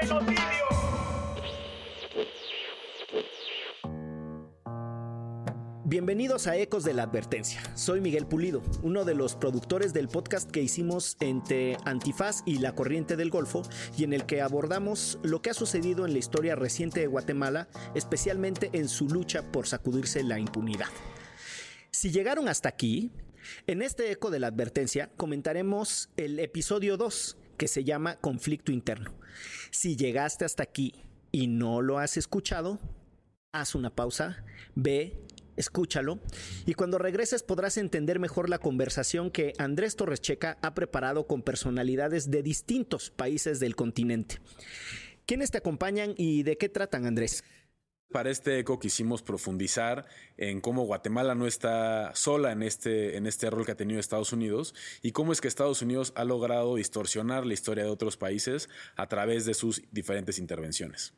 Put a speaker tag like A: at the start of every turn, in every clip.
A: Genocidio.
B: Bienvenidos a Ecos de la Advertencia. Soy Miguel Pulido, uno de los productores del podcast que hicimos entre Antifaz y la Corriente del Golfo y en el que abordamos lo que ha sucedido en la historia reciente de Guatemala, especialmente en su lucha por sacudirse la impunidad. Si llegaron hasta aquí, en este Eco de la Advertencia comentaremos el episodio 2 que se llama Conflicto Interno. Si llegaste hasta aquí y no lo has escuchado, haz una pausa, ve, escúchalo y cuando regreses podrás entender mejor la conversación que Andrés Torrescheca ha preparado con personalidades de distintos países del continente. ¿Quiénes te acompañan y de qué tratan, Andrés?
C: Para este eco quisimos profundizar en cómo Guatemala no está sola en este, en este rol que ha tenido Estados Unidos y cómo es que Estados Unidos ha logrado distorsionar la historia de otros países a través de sus diferentes intervenciones.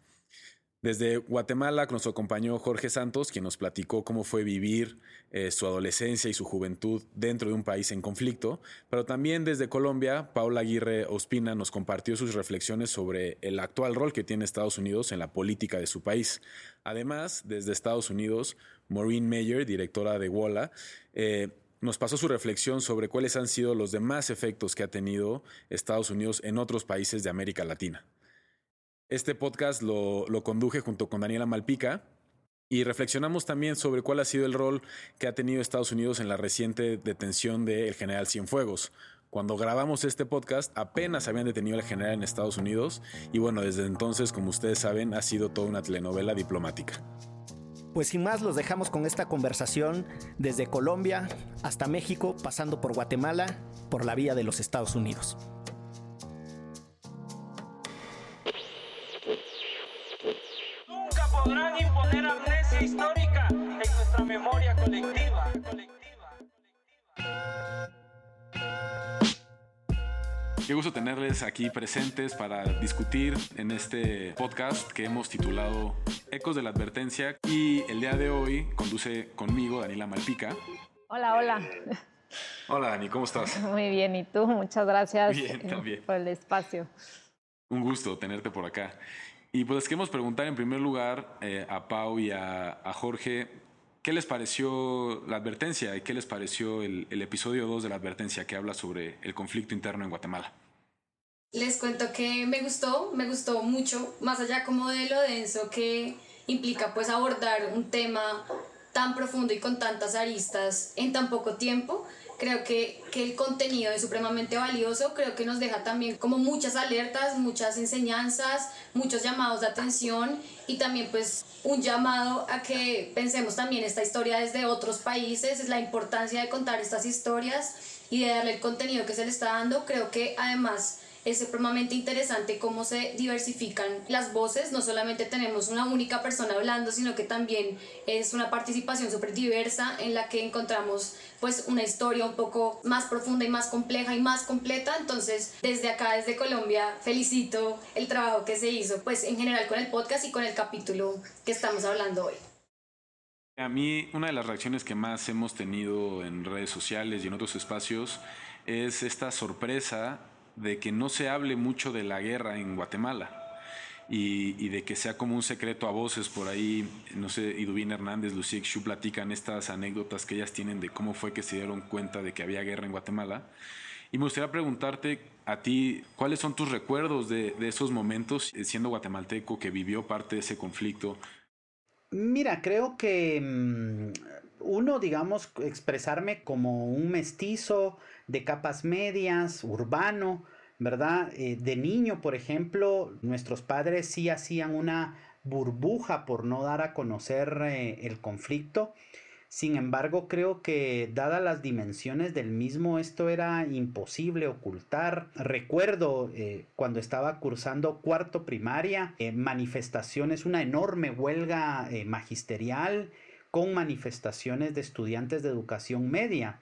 C: Desde Guatemala nos acompañó Jorge Santos, quien nos platicó cómo fue vivir eh, su adolescencia y su juventud dentro de un país en conflicto, pero también desde Colombia, Paula Aguirre Ospina nos compartió sus reflexiones sobre el actual rol que tiene Estados Unidos en la política de su país. Además, desde Estados Unidos, Maureen Mayer, directora de WOLA, eh, nos pasó su reflexión sobre cuáles han sido los demás efectos que ha tenido Estados Unidos en otros países de América Latina. Este podcast lo, conduje junto con Daniela Malpica y reflexionamos también sobre cuál ha sido el rol que ha tenido Estados Unidos en la reciente detención del general Cienfuegos. Cuando grabamos este podcast apenas habían detenido al general en Estados Unidos y bueno, desde entonces, como ustedes saben, ha sido toda una telenovela diplomática.
B: Pues sin más, los dejamos con esta conversación desde Colombia hasta México, pasando por Guatemala, por la vía de los Estados Unidos.
A: Podrán imponer amnesia histórica en nuestra memoria colectiva.
C: Qué gusto tenerles aquí presentes para discutir en este podcast que hemos titulado Ecos de la Advertencia y el día de hoy conduce conmigo Daniela Malpica.
D: Hola, hola.
C: Hola Dani, ¿cómo estás?
D: Muy bien, ¿y tú? Muchas gracias
C: Bien, también.
D: por el espacio.
C: Un gusto tenerte por acá. Y pues queremos preguntar en primer lugar eh, a Pau y a, a, Jorge, ¿qué les pareció la advertencia y qué les pareció el, el episodio 2 de la advertencia que habla sobre el conflicto interno en Guatemala?
E: Les cuento que me gustó, me gustó mucho, más allá como de lo denso que implica pues abordar un tema tan profundo y con tantas aristas en tan poco tiempo. Creo que, que el contenido es supremamente valioso, creo que nos deja también como muchas alertas, muchas enseñanzas, muchos llamados de atención y también pues un llamado a que pensemos también esta historia desde otros países, es la importancia de contar estas historias y de darle el contenido que se le está dando. Creo que además es supremamente interesante cómo se diversifican las voces. No solamente tenemos una única persona hablando, sino que también es una participación súper diversa en la que encontramos pues una historia un poco más profunda y más compleja y más completa. Entonces, desde acá, desde Colombia, felicito el trabajo que se hizo pues en general con el podcast y con el capítulo que estamos hablando hoy.
C: A mí, una de las reacciones que más hemos tenido en redes sociales y en otros espacios es esta sorpresa de que no se hable mucho de la guerra en Guatemala. Y, de que sea como un secreto a voces por ahí, no sé, Idubín Hernández, Lucía Xu platican estas anécdotas que ellas tienen de cómo fue que se dieron cuenta de que había guerra en Guatemala. Y me gustaría preguntarte a ti, ¿cuáles son tus recuerdos de, esos momentos siendo guatemalteco que vivió parte de ese conflicto?
F: Mira, creo que mmm, uno, digamos, expresarme como un mestizo de capas medias, urbano, ¿verdad? Eh, de niño, por ejemplo, nuestros padres sí hacían una burbuja por no dar a conocer eh, el conflicto. Sin embargo, creo que dadas las dimensiones del mismo, esto era imposible ocultar. Recuerdo eh, cuando estaba cursando cuarto primaria, manifestaciones, una enorme huelga magisterial con manifestaciones de estudiantes de educación media.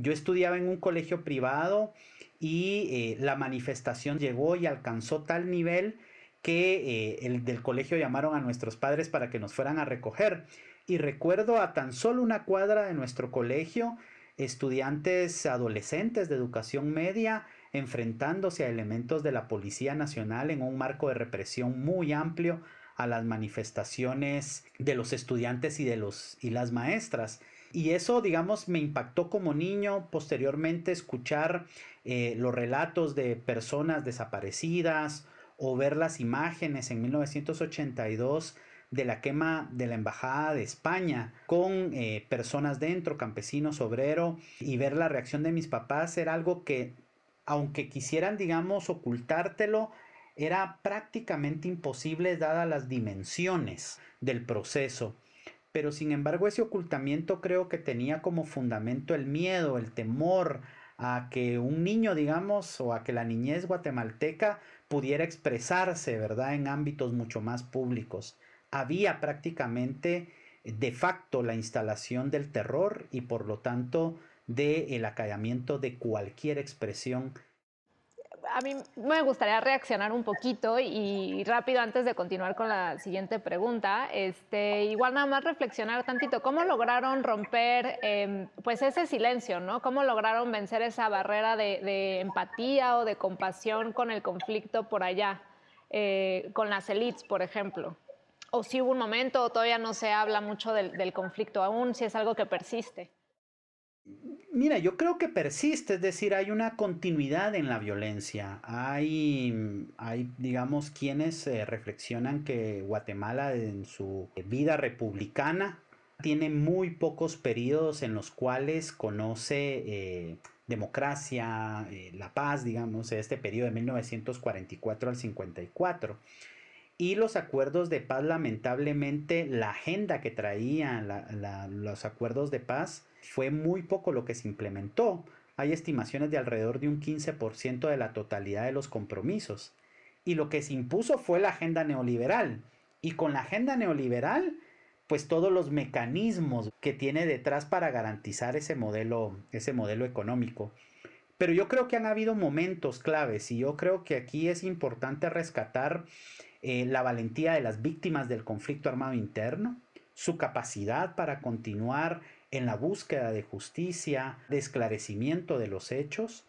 F: Yo estudiaba en un colegio privado y la manifestación llegó y alcanzó tal nivel que el del colegio llamaron a nuestros padres para que nos fueran a recoger y recuerdo a tan solo una cuadra de nuestro colegio estudiantes adolescentes de educación media enfrentándose a elementos de la Policía Nacional en un marco de represión muy amplio a las manifestaciones de los estudiantes y de los y las maestras. Y eso, digamos, me impactó como niño. Posteriormente, escuchar eh, los relatos de personas desaparecidas o ver las imágenes en 1982 de la quema de la Embajada de España con eh, personas dentro, campesinos, obrero, y ver la reacción de mis papás era algo que, aunque quisieran, digamos, ocultártelo, era prácticamente imposible dadas las dimensiones del proceso. Pero sin embargo ese ocultamiento creo que tenía como fundamento el miedo, el temor a que un niño, digamos, o a que la niñez guatemalteca pudiera expresarse, ¿verdad?, en ámbitos mucho más públicos había prácticamente de facto la instalación del terror y por lo tanto del el acallamiento de cualquier expresión
D: a mí me gustaría reaccionar un poquito y rápido antes de continuar con la siguiente pregunta, este, igual nada más reflexionar tantito, ¿cómo lograron romper em, pues ese silencio, ¿no? ¿Cómo lograron vencer esa barrera de, empatía o de compasión con el conflicto por allá, eh, con las elites, por ejemplo? o si hubo un momento o todavía no se habla mucho del, conflicto aún, si es algo que persiste.
F: Mira, yo creo que persiste, es decir, hay una continuidad en la violencia. Hay, hay digamos, quienes eh, reflexionan que Guatemala en su vida republicana tiene muy pocos periodos en los cuales conoce eh, democracia, eh, la paz, digamos, este periodo de 1944 al 54 y los acuerdos de paz, lamentablemente, la agenda que traían los acuerdos de paz fue muy poco lo que se implementó. Hay estimaciones de alrededor de un 15% de la totalidad de los compromisos. Y lo que se impuso fue la agenda neoliberal. Y con la agenda neoliberal, pues todos los mecanismos que tiene detrás para garantizar ese modelo, ese modelo económico. Pero yo creo que han habido momentos claves y yo creo que aquí es importante rescatar eh, la valentía de las víctimas del conflicto armado interno, su capacidad para continuar en la búsqueda de justicia, de esclarecimiento de los hechos.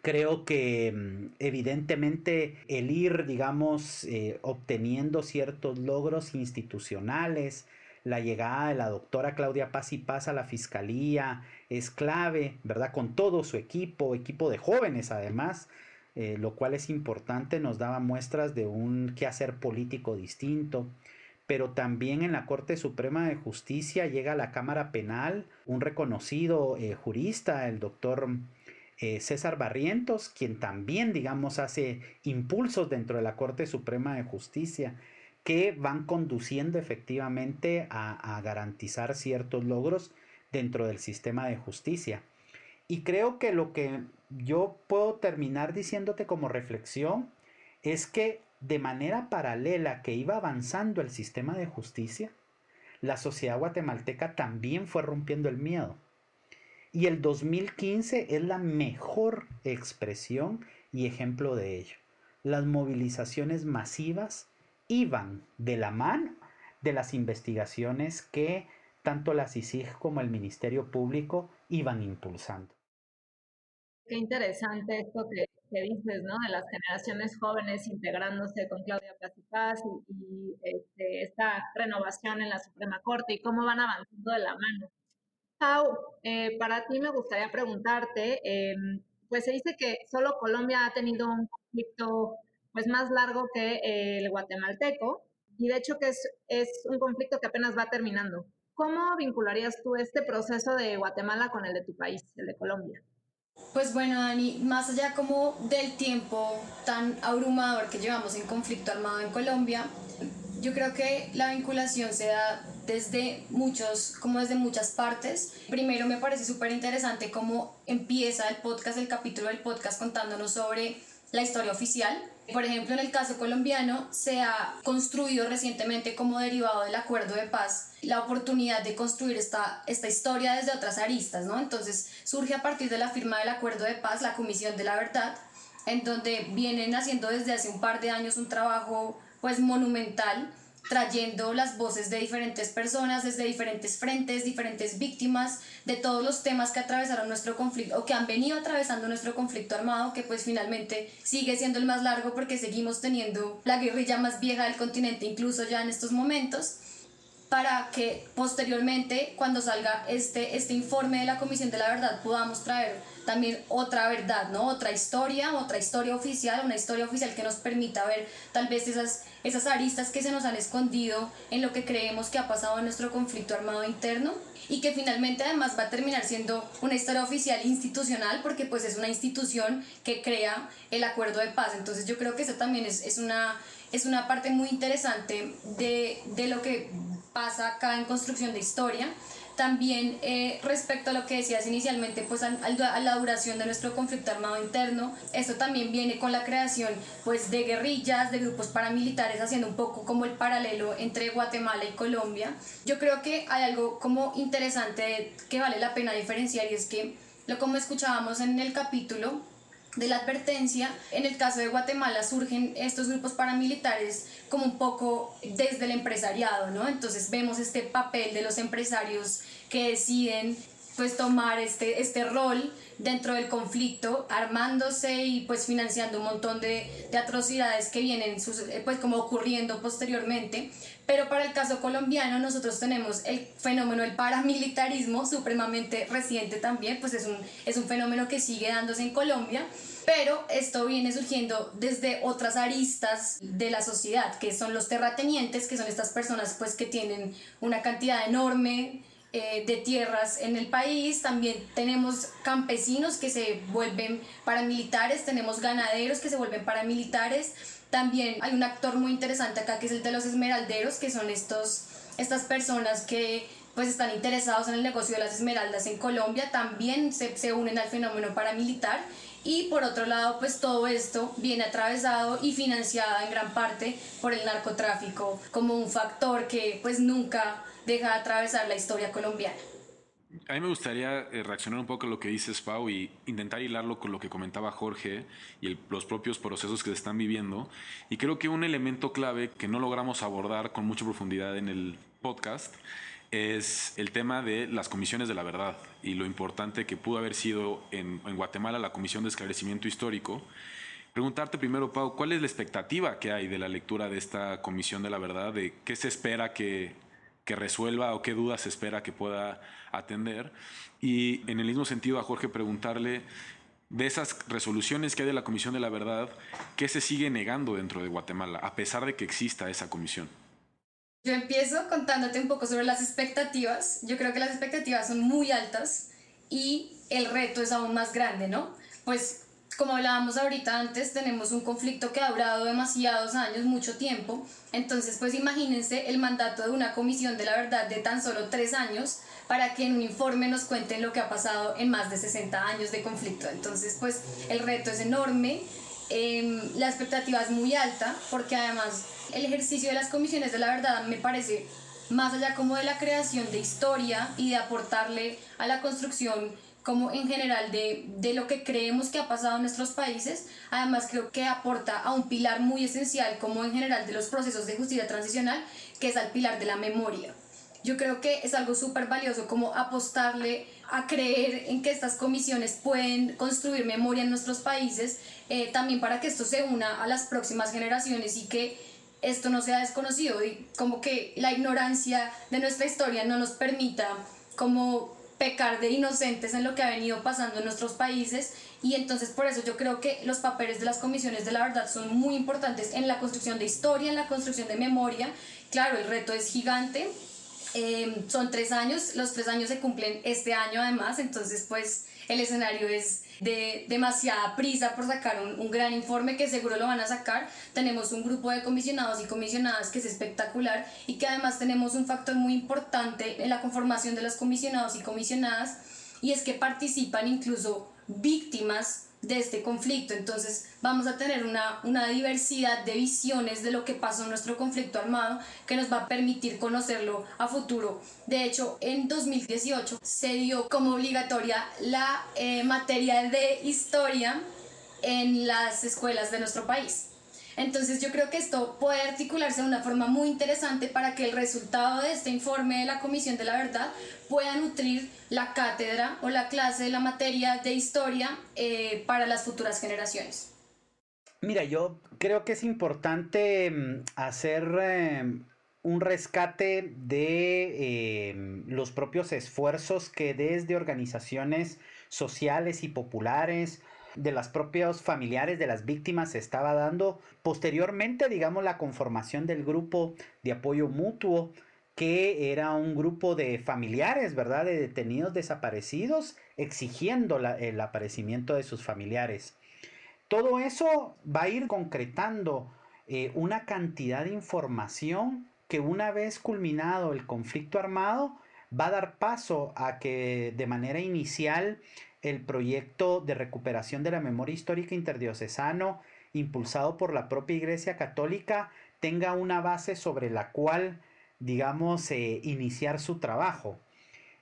F: Creo que mm, evidentemente el ir, digamos, eh, obteniendo ciertos logros institucionales, la llegada de la doctora Claudia Paz y Paz a la fiscalía es clave, ¿verdad? Con todo su equipo, equipo de jóvenes además, eh, lo cual es importante, nos daba muestras de un quehacer político distinto. Pero también en la Corte Suprema de Justicia llega a la Cámara Penal un reconocido eh, jurista, el doctor eh, César Barrientos, quien también, digamos, hace impulsos dentro de la Corte Suprema de Justicia que van conduciendo efectivamente a garantizar ciertos logros dentro del sistema de justicia. Y creo que lo que yo puedo terminar diciéndote como reflexión es que de manera paralela que iba avanzando el sistema de justicia, la sociedad guatemalteca también fue rompiendo el miedo. Y el 2015 es la mejor expresión y ejemplo de ello. Las movilizaciones masivas iban de la mano de las investigaciones que tanto la CICIG como el Ministerio Público iban impulsando.
G: Qué interesante esto que, dices, ¿no? De las generaciones jóvenes integrándose con Claudia Paz y, este, esta renovación en la Suprema Corte y cómo van avanzando de la mano. Pau, eh, para ti me gustaría preguntarte, em, pues se dice que solo Colombia ha tenido un conflicto pues más largo que el guatemalteco y de hecho que es, es un conflicto que apenas va terminando. ¿Cómo vincularías tú este proceso de Guatemala con el de tu país, el de Colombia?
E: Pues bueno, Dani, más allá como del tiempo tan abrumador que llevamos en conflicto armado en Colombia, yo creo que la vinculación se da desde muchos, como desde muchas partes. Primero me parece súper interesante cómo empieza el podcast, el capítulo del podcast contándonos sobre la historia oficial. Por ejemplo, en el caso colombiano se ha construido recientemente como derivado del acuerdo de paz la oportunidad de construir esta, esta historia desde otras aristas, ¿no? Entonces surge a partir de la firma del acuerdo de paz la Comisión de la Verdad, en donde vienen haciendo desde hace un par de años un trabajo pues monumental trayendo las voces de diferentes personas, desde diferentes frentes, diferentes víctimas, de todos los temas que atravesaron nuestro conflicto o que han venido atravesando nuestro conflicto armado, que pues finalmente sigue siendo el más largo porque seguimos teniendo la guerrilla más vieja del continente incluso ya en estos momentos para que posteriormente cuando salga este, este informe de la Comisión de la Verdad podamos traer también otra verdad, ¿no? Otra historia, otra historia oficial, una historia oficial que nos permita ver tal vez esas, esas aristas que se nos han escondido en lo que creemos que ha pasado en nuestro conflicto armado interno y que finalmente además va a terminar siendo una historia oficial institucional porque pues es una institución que crea el acuerdo de paz. Entonces yo creo que eso también es, es una, es una parte muy interesante de, de lo que pasa acá en construcción de historia también eh, respecto a lo que decías inicialmente, pues a, la duración de nuestro conflicto armado interno, esto también viene con la creación pues de guerrillas, de grupos paramilitares, haciendo un poco como el paralelo entre Guatemala y Colombia. Yo creo que hay algo como interesante que vale la pena diferenciar y es que lo como escuchábamos en el capítulo, de la advertencia. En el caso de Guatemala surgen estos grupos paramilitares como un poco desde el empresariado, ¿no? Entonces vemos este papel de los empresarios que deciden pues tomar este, este rol dentro del conflicto, armándose y pues financiando un montón de, de atrocidades que vienen pues como ocurriendo posteriormente. Pero para el caso colombiano nosotros tenemos el fenómeno del paramilitarismo supremamente reciente también, pues es un, es un fenómeno que sigue dándose en Colombia pero esto viene surgiendo desde otras aristas de la sociedad, que son los terratenientes, que son estas personas pues que tienen una cantidad enorme eh, de tierras en el país, también tenemos campesinos que se vuelven paramilitares, tenemos ganaderos que se vuelven paramilitares, también hay un actor muy interesante acá que es el de los esmeralderos, que son estos, estas personas que pues están interesados en el negocio de las esmeraldas en Colombia, también se, se unen al fenómeno paramilitar. Y por otro lado, pues todo esto viene atravesado y financiado en gran parte por el narcotráfico como un factor que pues nunca deja de atravesar la historia colombiana.
C: A mí me gustaría eh, reaccionar un poco a lo que dices, Pau, y intentar hilarlo con lo que comentaba Jorge y los propios procesos que se están viviendo. Y creo que un elemento clave que no logramos abordar con mucha profundidad en el podcast es el tema de las comisiones de la verdad y lo importante que pudo haber sido en, Guatemala la Comisión de Esclarecimiento Histórico. Preguntarte primero, Pau, ¿cuál es la expectativa que hay de la lectura de esta Comisión de la Verdad? ¿De qué se espera que, que resuelva o qué dudas espera que pueda atender? Y en el mismo sentido a Jorge preguntarle de esas resoluciones que hay de la Comisión de la Verdad, ¿qué se sigue negando dentro de Guatemala a pesar de que exista esa comisión?
E: Yo empiezo contándote un poco sobre las expectativas. Yo creo que las expectativas son muy altas y el reto es aún más grande, ¿no? Pues como hablábamos ahorita antes, tenemos un conflicto que ha durado demasiados años, mucho tiempo. Entonces, pues imagínense el mandato de una comisión de la verdad de tan solo tres años para que en un informe nos cuenten lo que ha pasado en más de 60 años de conflicto. Entonces, pues el reto es enorme, eh, la expectativa es muy alta, porque además el ejercicio de las comisiones de la verdad me parece más allá como de la creación de historia y de aportarle a la construcción como en general de, de, lo que creemos que ha pasado en nuestros países, además creo que aporta a un pilar muy esencial como en general de los procesos de justicia transicional, que es al pilar de la memoria. Yo creo que es algo súper valioso como apostarle a creer en que estas comisiones pueden construir memoria en nuestros países, eh, también para que esto se una a las próximas generaciones y que esto no sea desconocido y como que la ignorancia de nuestra historia no nos permita como pecar de inocentes en lo que ha venido pasando en nuestros países. Y entonces por eso yo creo que los papeles de las comisiones de la verdad son muy importantes en la construcción de historia, en la construcción de memoria. Claro, el reto es gigante, em, son tres años, los tres años se cumplen este año además, entonces pues el escenario es de demasiada prisa por sacar un, gran informe que seguro lo van a sacar. Tenemos un grupo de comisionados y comisionadas que es espectacular y que además tenemos un factor muy importante en la conformación de los comisionados y comisionadas y es que participan incluso víctimas de este conflicto. Entonces vamos a tener una, una, diversidad de visiones de lo que pasó en nuestro conflicto armado que nos va a permitir conocerlo a futuro. De hecho, en 2018 se dio como obligatoria la eh, materia de historia en las escuelas de nuestro país. Entonces yo creo que esto puede articularse de una forma muy interesante para que el resultado de este informe de la Comisión de la Verdad pueda nutrir la cátedra o la clase de la materia de historia eh, para las futuras generaciones.
F: Mira, yo creo que es importante mm, hacer eh, un rescate de eh, los propios esfuerzos que desde organizaciones sociales y populares, de las propios familiares de las víctimas se estaba dando. Posteriormente, digamos, la conformación del grupo de apoyo mutuo, que era un grupo de familiares, ¿verdad?, de detenidos desaparecidos, exigiendo el aparecimiento de sus familiares. Todo eso va a ir concretando eh, una cantidad de información que una vez culminado el conflicto armado, va a dar paso a que de manera inicial el proyecto de recuperación de la memoria histórica interdiocesano impulsado por la propia Iglesia Católica tenga una base sobre la cual, digamos, eh, iniciar su trabajo.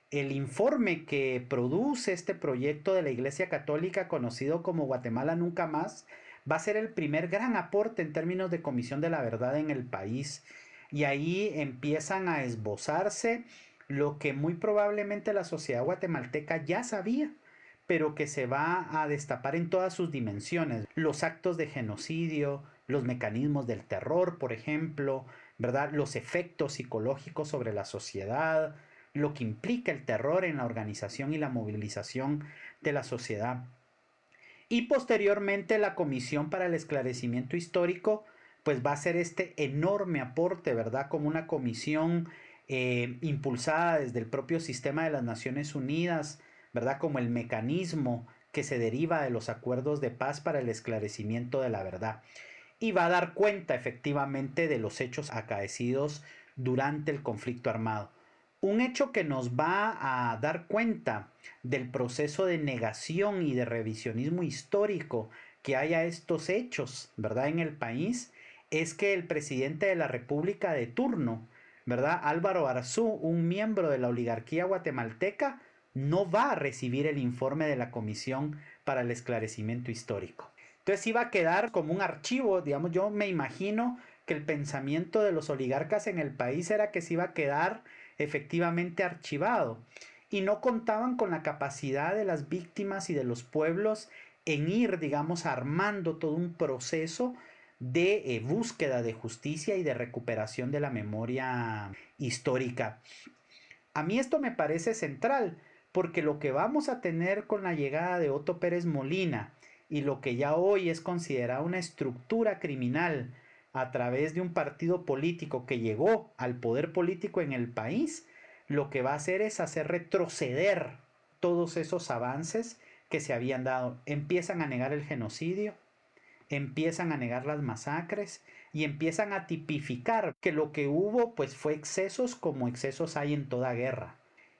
F: El informe que produce este proyecto de la Iglesia Católica, conocido como Guatemala Nunca Más, va a ser el primer gran aporte en términos de comisión de la verdad en el país. Y ahí empiezan a esbozarse lo que muy probablemente la sociedad guatemalteca ya sabía, pero que se va a destapar en todas sus dimensiones. Los actos de genocidio, los mecanismos del terror, por ejemplo, ¿verdad? Los efectos psicológicos sobre la sociedad, lo que implica el terror en la organización y la movilización de la sociedad. Y posteriormente la Comisión para el Esclarecimiento Histórico, pues va a ser este enorme aporte, ¿verdad? Como una comisión eh, impulsada desde el propio sistema de las Naciones Unidas, ¿verdad? Como el mecanismo que se deriva de los acuerdos de paz para el esclarecimiento de la verdad. Y va a dar cuenta efectivamente de los hechos acaecidos durante el conflicto armado. Un hecho que nos va a dar cuenta del proceso de negación y de revisionismo histórico que hay a estos hechos, ¿verdad? En el país, es que el presidente de la República de turno, ¿verdad? Álvaro Arzú, un miembro de la oligarquía guatemalteca, no va a recibir el informe de la Comisión para el Esclarecimiento Histórico. Entonces iba a quedar como un archivo, digamos, yo me imagino que el pensamiento de los oligarcas en el país era que se iba a quedar efectivamente archivado y no contaban con la capacidad de las víctimas y de los pueblos en ir, digamos, armando todo un proceso de eh, búsqueda de justicia y de recuperación de la memoria histórica. A mí esto me parece central, porque lo que vamos a tener con la llegada de Otto Pérez Molina y lo que ya hoy es considerado una estructura criminal a través de un partido político que llegó al poder político en el país, lo que va a hacer es hacer retroceder todos esos avances que se habían dado. Empiezan a negar el genocidio, empiezan a negar las masacres y empiezan a tipificar que lo que hubo pues fue excesos como excesos hay en toda guerra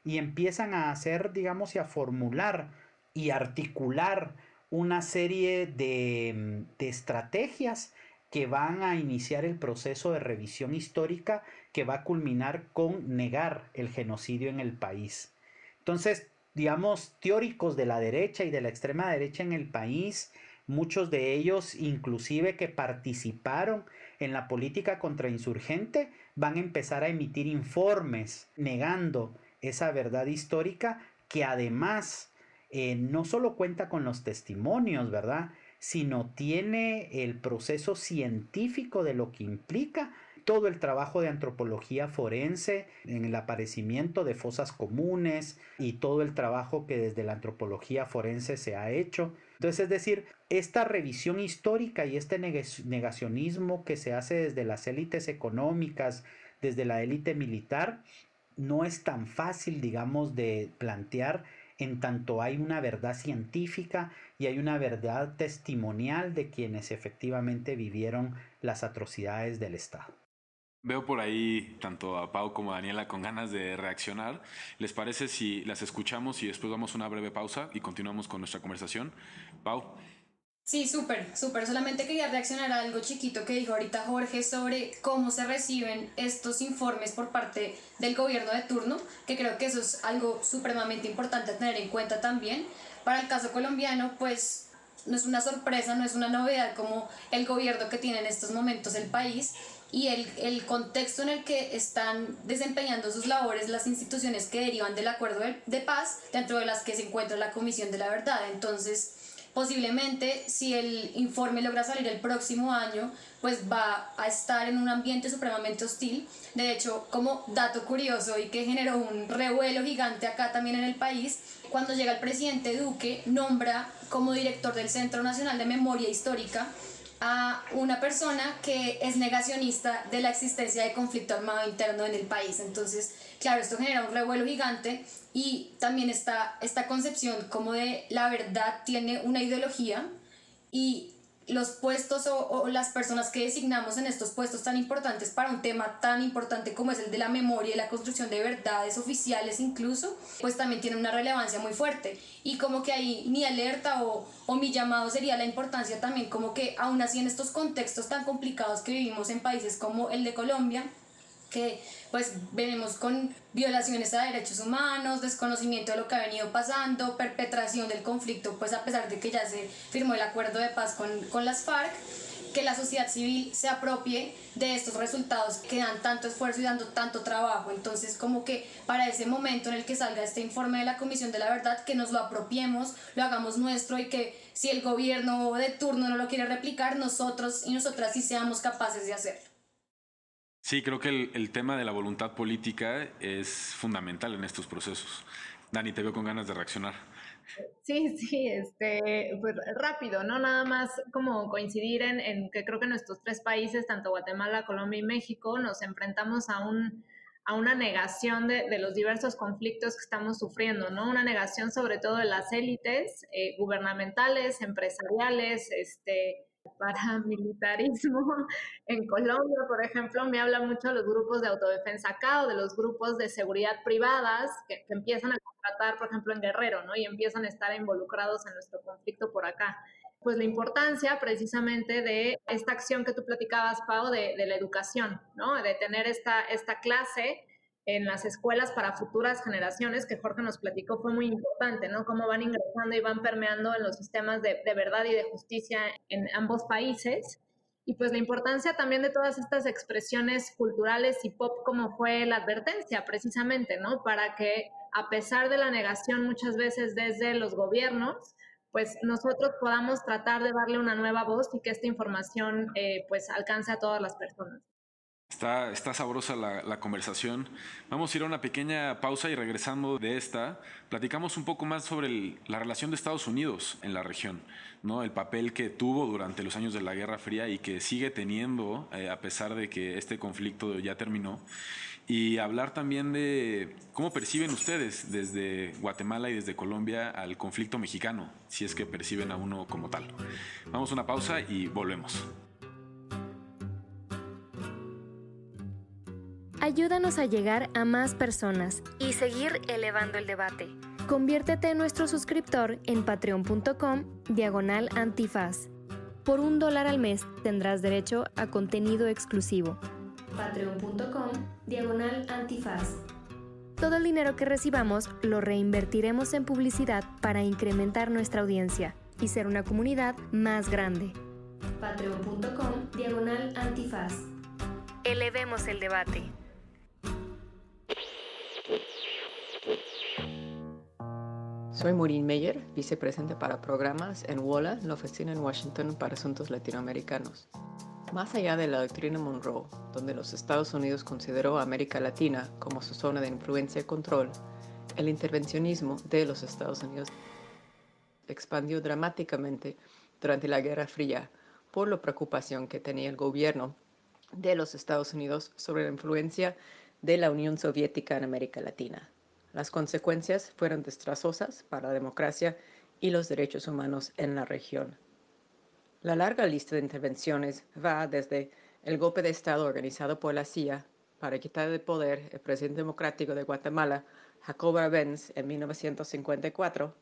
F: y empiezan a hacer, digamos, y a formular y articular una serie de, de estrategias que van a iniciar el proceso de revisión histórica que va a culminar con negar el genocidio en el país. Entonces, digamos, teóricos de la derecha y de la extrema derecha en el país, muchos de ellos inclusive que participaron en la política contrainsurgente, van a empezar a emitir informes negando esa verdad histórica que además eh, no solo cuenta con los testimonios, ¿verdad? Sino tiene el proceso científico de lo que implica todo el trabajo de antropología forense en el aparecimiento de fosas comunes y todo el trabajo que desde la antropología forense se ha hecho. Entonces, es decir, esta revisión histórica y este negacionismo que se hace desde las élites económicas, desde la élite militar, no es tan fácil, digamos, de plantear en tanto hay una verdad científica y hay una verdad testimonial de quienes efectivamente vivieron las atrocidades del Estado.
C: Veo por ahí tanto a Pau como a Daniela con ganas de reaccionar. ¿Les parece si las escuchamos y después damos una breve pausa y continuamos con nuestra conversación? Pau.
E: Sí, súper, súper. Solamente quería reaccionar a algo chiquito que dijo ahorita Jorge sobre cómo se reciben estos informes por parte del gobierno de turno, que creo que eso es algo supremamente importante a tener en cuenta también. Para el caso colombiano, pues no es una sorpresa, no es una novedad como el gobierno que tiene en estos momentos el país y el, el contexto en el que están desempeñando sus labores las instituciones que derivan del acuerdo de, de paz, dentro de las que se encuentra la Comisión de la Verdad. Entonces, posiblemente si el informe logra salir el próximo año, pues va a estar en un ambiente supremamente hostil. De hecho, como dato curioso y que generó un revuelo gigante acá también en el país, cuando llega el presidente Duque, nombra como director del Centro Nacional de Memoria Histórica a una persona que es negacionista de la existencia de conflicto armado interno en el país. Entonces, claro, esto genera un revuelo gigante y también está esta concepción como de la verdad tiene una ideología y los puestos o, las personas que designamos en estos puestos tan importantes para un tema tan importante como es el de la memoria y la construcción de verdades oficiales incluso, pues también tiene una relevancia muy fuerte. Y como que ahí mi alerta o, o mi llamado sería la importancia también como que aún así en estos contextos tan complicados que vivimos en países como el de Colombia, que pues venimos con violaciones a derechos humanos, desconocimiento de lo que ha venido pasando, perpetración del conflicto, pues a pesar de que ya se firmó el acuerdo de paz con, con las FARC, que la sociedad civil se apropie de estos resultados que dan tanto esfuerzo y dando tanto trabajo. Entonces, como que para ese momento en el que salga este informe de la Comisión de la Verdad, que nos lo apropiemos, lo hagamos nuestro y que si el gobierno de turno no lo quiere replicar, nosotros y nosotras sí seamos capaces de hacerlo.
C: Sí, creo que el, tema de la voluntad política es fundamental en estos procesos. Dani, te veo con ganas de reaccionar.
D: Sí, sí, este, pues rápido, ¿no? Nada más como coincidir en, que creo que nuestros tres países, tanto Guatemala, Colombia y México, nos enfrentamos a un a una negación de, de, los diversos conflictos que estamos sufriendo, ¿no? Una negación sobre todo de las élites eh, gubernamentales, empresariales, este, paramilitarismo en Colombia, por ejemplo, me habla mucho de los grupos de autodefensa acá o de los grupos de seguridad privadas que, empiezan a contratar, por ejemplo, en Guerrero, ¿no? Y empiezan a estar involucrados en nuestro conflicto por acá. Pues la importancia precisamente de esta acción que tú platicabas, Pau, de, la educación, ¿no? De tener esta clase en las escuelas para futuras generaciones, que Jorge nos platicó, fue muy importante, ¿no? Cómo van ingresando y van permeando en los sistemas de, de, verdad y de justicia en ambos países. Y pues la importancia también de todas estas expresiones culturales y pop, como fue la advertencia, precisamente, ¿no? Para que a pesar de la negación muchas veces desde los gobiernos, pues nosotros podamos tratar de darle una nueva voz y que esta información eh, pues alcance a todas las personas.
C: Está, está sabrosa la, conversación. Vamos a ir a una pequeña pausa y regresando de esta, platicamos un poco más sobre la relación de Estados Unidos en la región, ¿no? el papel que tuvo durante los años de la Guerra Fría y que sigue teniendo eh, a pesar de que este conflicto ya terminó. Y hablar también de cómo perciben ustedes desde Guatemala y desde Colombia al conflicto mexicano, si es que perciben a uno como tal. Vamos a una pausa y volvemos.
H: Ayúdanos a llegar a más personas y seguir elevando el debate. Conviértete en nuestro suscriptor en patreon.com diagonal antifaz. Por un dólar al mes tendrás derecho a contenido exclusivo. Patreon.com diagonal antifaz. Todo el dinero que recibamos lo reinvertiremos en publicidad para incrementar nuestra audiencia y ser una comunidad más grande. Patreon.com diagonal antifaz. Elevemos el debate.
I: Soy Maureen Meyer, vicepresidente para programas en WOLA, la oficina en Washington para asuntos latinoamericanos. Más allá de la doctrina Monroe, donde los Estados Unidos consideró a América Latina como su zona de influencia y control, el intervencionismo de los Estados Unidos expandió dramáticamente durante la Guerra Fría por la preocupación que tenía el gobierno de los Estados Unidos sobre la influencia de la Unión Soviética en América Latina. Las consecuencias fueron destrozosas para la democracia y los derechos humanos en la región. La larga lista de intervenciones va desde el golpe de Estado organizado por la CIA para quitar de poder el presidente democrático de Guatemala, Jacob Arbenz, en 1954,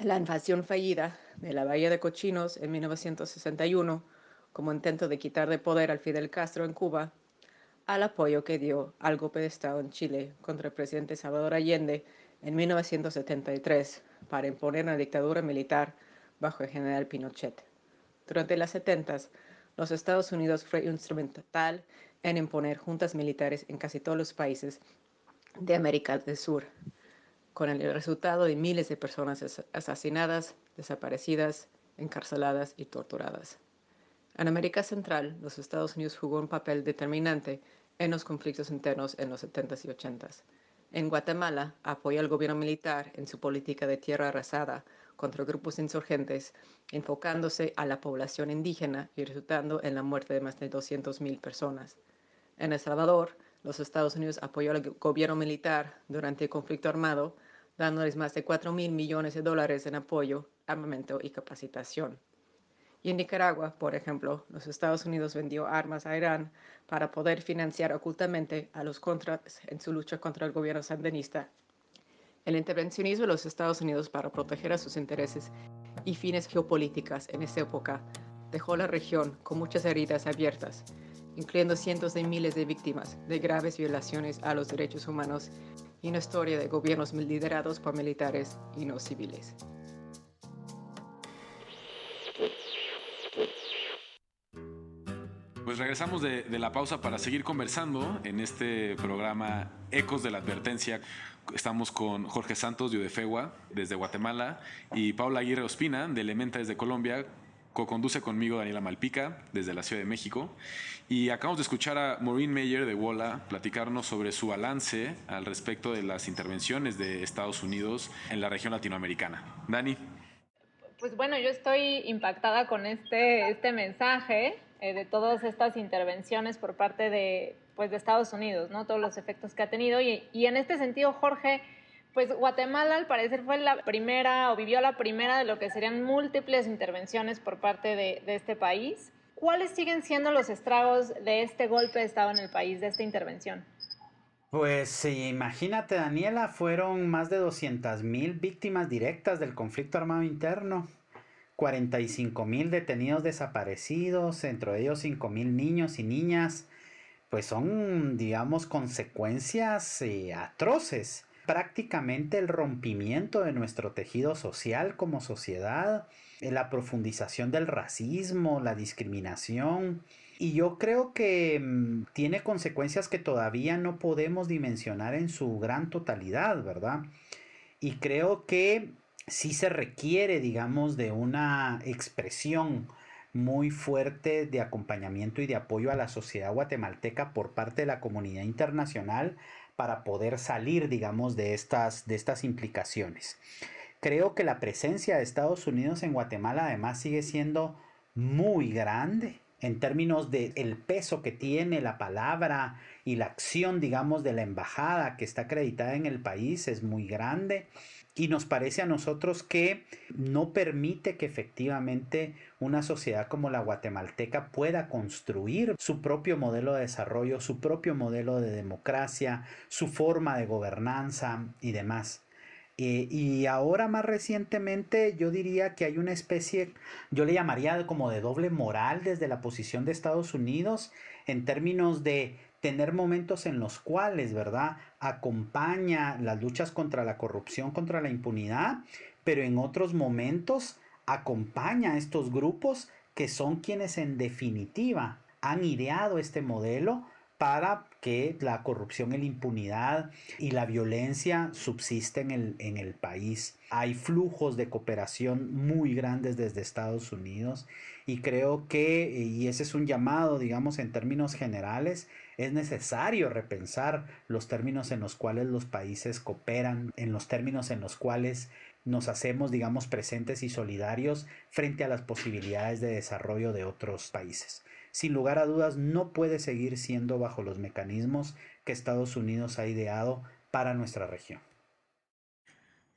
I: la invasión fallida de la Bahía de Cochinos en 1961 como intento de quitar de poder al Fidel Castro en Cuba, al apoyo que dio al golpe de Estado en Chile contra el presidente Salvador Allende en 1973 para imponer una dictadura militar bajo el general Pinochet. Durante las 70 los Estados Unidos fue instrumental en imponer juntas militares en casi todos los países de América del Sur, con el resultado de miles de personas asesinadas, desaparecidas, encarceladas y torturadas. En América Central, los Estados Unidos jugó un papel determinante en los conflictos internos en los 70s y 80s. En Guatemala, apoyó al gobierno militar en su política de tierra arrasada contra grupos insurgentes, enfocándose a la población indígena y resultando en la muerte de más de 200.000 personas. En El Salvador, los Estados Unidos apoyó al gobierno militar durante el conflicto armado, dándoles más de 4 mil millones de dólares en apoyo, armamento y capacitación. Y en Nicaragua, por ejemplo, los Estados Unidos vendió armas a Irán para poder financiar ocultamente a los contras en su lucha contra el gobierno sandinista. El intervencionismo de los Estados Unidos para proteger a sus intereses y fines geopolíticas en esa época dejó la región con muchas heridas abiertas incluyendo cientos de miles de víctimas de graves violaciones a los derechos humanos y una historia de gobiernos liderados por militares y no civiles.
C: Pues regresamos de, de, la pausa para seguir conversando en este programa Ecos de la Advertencia. Estamos con Jorge Santos de Udefegua desde Guatemala y Paula Aguirre Ospina de Elementa desde Colombia Co-conduce conmigo Daniela Malpica desde la Ciudad de México. Y acabamos de escuchar a Maureen Mayer de WOLA platicarnos sobre su balance al respecto de las intervenciones de Estados Unidos en la región latinoamericana. Dani.
D: Pues bueno, yo estoy impactada con este, este mensaje eh, de todas estas intervenciones por parte de, pues, de Estados Unidos, ¿no? Todos los efectos que ha tenido. Y, en este sentido, Jorge, pues Guatemala al parecer fue la primera o vivió la primera de lo que serían múltiples intervenciones por parte de, este país. ¿Cuáles siguen siendo los estragos de este golpe de Estado en el país, de esta intervención?
F: Pues imagínate, Daniela, fueron más de 200 mil víctimas directas del conflicto armado interno, 45 mil detenidos desaparecidos, entre ellos 5 mil niños y niñas, pues son, digamos, consecuencias eh, atroces prácticamente el rompimiento de nuestro tejido social como sociedad, eh, la profundización del racismo, la discriminación. Y yo creo que mm, tiene consecuencias que todavía no podemos dimensionar en su gran totalidad, ¿verdad? Y creo que sí se requiere, digamos, de una expresión muy fuerte de acompañamiento y de apoyo a la sociedad guatemalteca por parte de la comunidad internacional para poder salir, digamos, de estas, de estas implicaciones. Creo que la presencia de Estados Unidos en Guatemala además sigue siendo muy grande en términos de el peso que tiene la palabra y la acción, digamos, de la embajada que está acreditada en el país es muy grande y nos parece a nosotros que no permite que efectivamente una sociedad como la guatemalteca pueda construir su propio modelo de desarrollo, su propio modelo de democracia, su forma de gobernanza y demás. Eh, y ahora más recientemente yo diría que hay una especie, yo le llamaría como de doble moral desde la posición de Estados Unidos en términos de tener momentos en los cuales, ¿verdad?, acompaña las luchas contra la corrupción, contra la impunidad, pero en otros momentos acompaña a estos grupos que son quienes en definitiva han ideado este modelo para que la corrupción la impunidad y la violencia subsisten en en el país. Hay flujos de cooperación muy grandes desde Estados Unidos y creo que, y ese es un llamado, digamos, en términos generales, es necesario repensar los términos en los cuales los países cooperan, en los términos en los cuales nos hacemos, digamos, presentes y solidarios frente a las posibilidades de desarrollo de otros países. Sin lugar a dudas, no puede seguir siendo bajo los mecanismos que Estados Unidos ha ideado para nuestra región.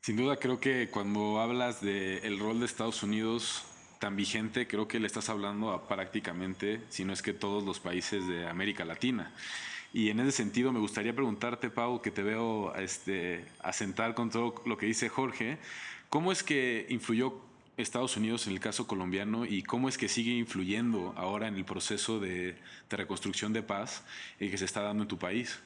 C: Sin duda creo que cuando hablas del el rol de Estados Unidos tan vigente, creo que le estás hablando a prácticamente, si no es que todos los países de América Latina. Y en ese sentido me gustaría preguntarte, Pau, que te veo este, asentar con todo lo que dice Jorge, ¿cómo es que influyó Estados Unidos en el caso colombiano y cómo es que sigue influyendo ahora en el proceso de, de reconstrucción de paz eh, que se está dando en tu país?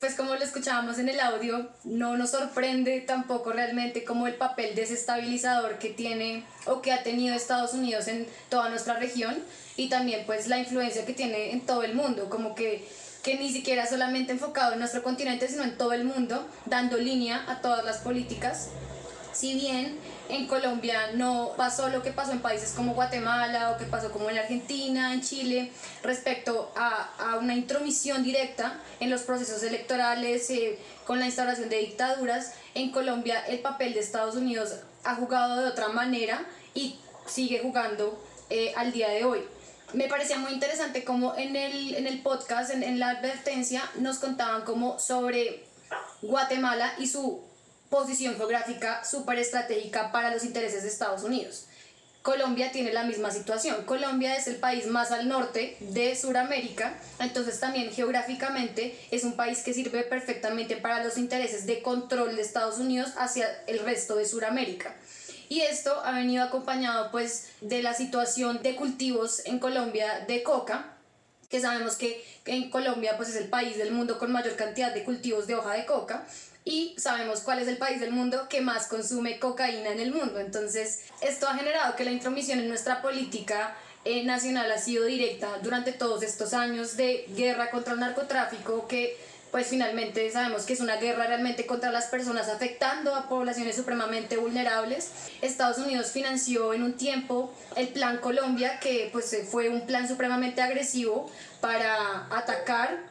E: Pues como lo escuchábamos en el audio, no nos sorprende tampoco realmente como el papel desestabilizador que tiene o que ha tenido Estados Unidos en toda nuestra región y también pues la influencia que tiene en todo el mundo, como que, que ni siquiera solamente enfocado en nuestro continente, sino en todo el mundo, dando línea a todas las políticas. Si bien en Colombia no pasó lo que pasó en países como Guatemala o que pasó como en Argentina, en Chile, respecto a, a una intromisión directa en los procesos electorales eh, con la instauración de dictaduras. En Colombia el papel de Estados Unidos ha jugado de otra manera y sigue jugando eh, al día de hoy. Me parecía muy interesante como en el, en el podcast, en, en la advertencia, nos contaban como sobre Guatemala y su posición geográfica súper estratégica para los intereses de Estados Unidos. Colombia tiene la misma situación. Colombia es el país más al norte de Sudamérica, entonces también geográficamente es un país que sirve perfectamente para los intereses de control de Estados Unidos hacia el resto de Sudamérica. Y esto ha venido acompañado pues de la situación de cultivos en Colombia de coca, que sabemos que en Colombia pues es el país del mundo con mayor cantidad de cultivos de hoja de coca y sabemos cuál es el país del mundo que más consume cocaína en el mundo. Entonces, esto ha generado que la intromisión en nuestra política eh, nacional ha sido directa durante todos estos años de guerra contra el narcotráfico que pues finalmente sabemos que es una guerra realmente contra las personas afectando a poblaciones supremamente vulnerables. Estados Unidos financió en un tiempo el Plan Colombia, que pues fue un plan supremamente agresivo para atacar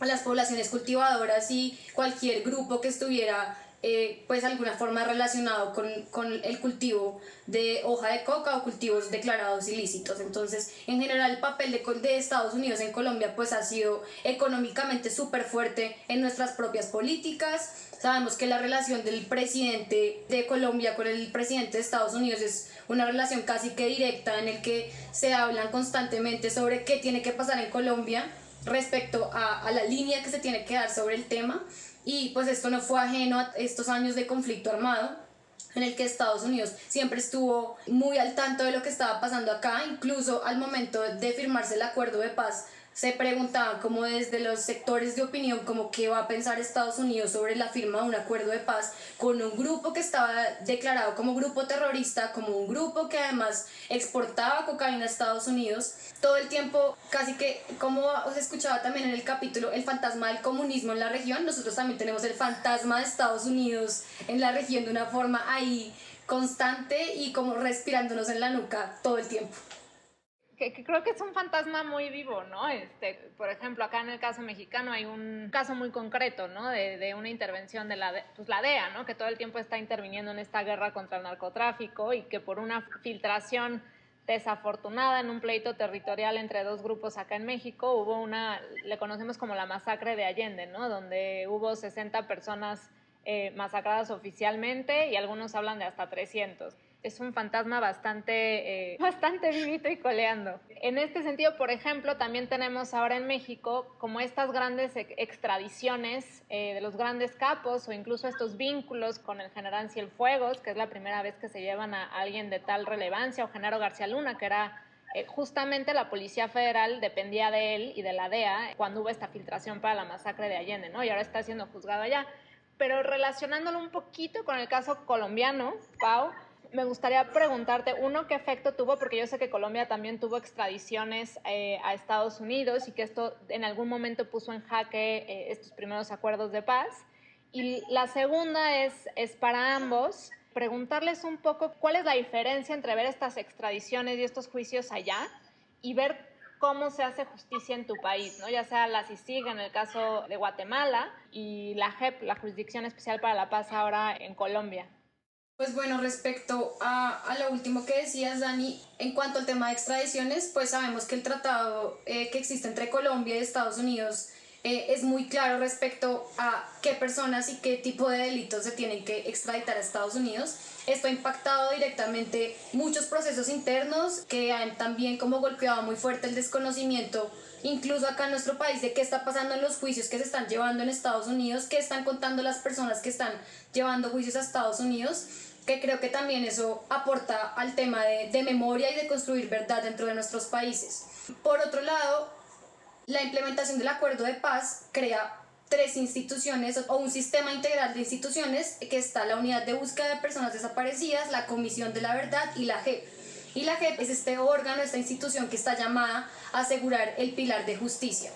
E: a las poblaciones cultivadoras y cualquier grupo que estuviera eh, pues alguna forma relacionado con, con, el cultivo de hoja de coca o cultivos declarados ilícitos. Entonces, en general, el papel de, de Estados Unidos en Colombia pues ha sido económicamente súper fuerte en nuestras propias políticas. Sabemos que la relación del presidente de Colombia con el presidente de Estados Unidos es una relación casi que directa en el que se hablan constantemente sobre qué tiene que pasar en Colombia respecto a, la línea que se tiene que dar sobre el tema. Y pues esto no fue ajeno a estos años de conflicto armado en el que Estados Unidos siempre estuvo muy al tanto de lo que estaba pasando acá, incluso al momento de firmarse el acuerdo de paz se preguntaban como desde los sectores de opinión como qué va a pensar Estados Unidos sobre la firma de un acuerdo de paz con un grupo que estaba declarado como grupo terrorista, como un grupo que además exportaba cocaína a Estados Unidos. Todo el tiempo, casi que como os escuchaba también en el capítulo, el fantasma del comunismo en la región, nosotros también tenemos el fantasma de Estados Unidos en la región de una forma ahí constante y como respirándonos en la nuca todo el tiempo
D: que, creo que es un fantasma muy vivo, ¿no? Este, por ejemplo, acá en el caso mexicano hay un caso muy concreto, ¿no? De, una intervención de la, pues la DEA, ¿no? Que todo el tiempo está interviniendo en esta guerra contra el narcotráfico y que por una filtración desafortunada en un pleito territorial entre dos grupos acá en México, hubo una, le conocemos como la masacre de Allende, ¿no? Donde hubo 60 personas eh, masacradas oficialmente y algunos hablan de hasta 300 es un fantasma bastante, eh, bastante vivito y coleando. En este sentido, por ejemplo, también tenemos ahora en México como estas grandes extradiciones eh, de los grandes capos o incluso estos vínculos con el general Cielfuegos, que es la primera vez que se llevan a alguien de tal relevancia, o Genaro García Luna, que era eh, justamente la Policía Federal dependía de él y de la DEA cuando hubo esta filtración para la masacre de Allende, ¿no? Y ahora está siendo juzgado allá. Pero relacionándolo un poquito con el caso colombiano, Pau, me gustaría preguntarte, uno, ¿qué efecto tuvo? Porque yo sé que Colombia también tuvo extradiciones eh, a Estados Unidos y que esto en algún momento puso en jaque eh, estos primeros acuerdos de paz. Y la segunda es, es para ambos, preguntarles un poco cuál es la diferencia entre ver estas extradiciones y estos juicios allá y ver cómo se hace justicia en tu país, ¿no? ya sea la CICIG en el caso de Guatemala y la JEP, la Jurisdicción Especial para la Paz ahora en Colombia.
E: Pues bueno, respecto a, a, lo último que decías, Dani, en cuanto al tema de extradiciones, pues sabemos que el tratado eh, que existe entre Colombia y Estados Unidos eh, es muy claro respecto a qué personas y qué tipo de delitos se tienen que extraditar a Estados Unidos. Esto ha impactado directamente muchos procesos internos que han también como golpeado muy fuerte el desconocimiento incluso acá en nuestro país, de qué está pasando en los juicios que se están llevando en Estados Unidos, qué están contando las personas que están llevando juicios a Estados Unidos, que creo que también eso aporta al tema de, de memoria y de construir verdad dentro de nuestros países. Por otro lado, la implementación del acuerdo de paz crea tres instituciones o un sistema integral de instituciones que está la unidad de búsqueda de personas desaparecidas, la Comisión de la Verdad y la JEP. Y la JEP es este órgano, esta institución que está llamada a asegurar el pilar de justicia.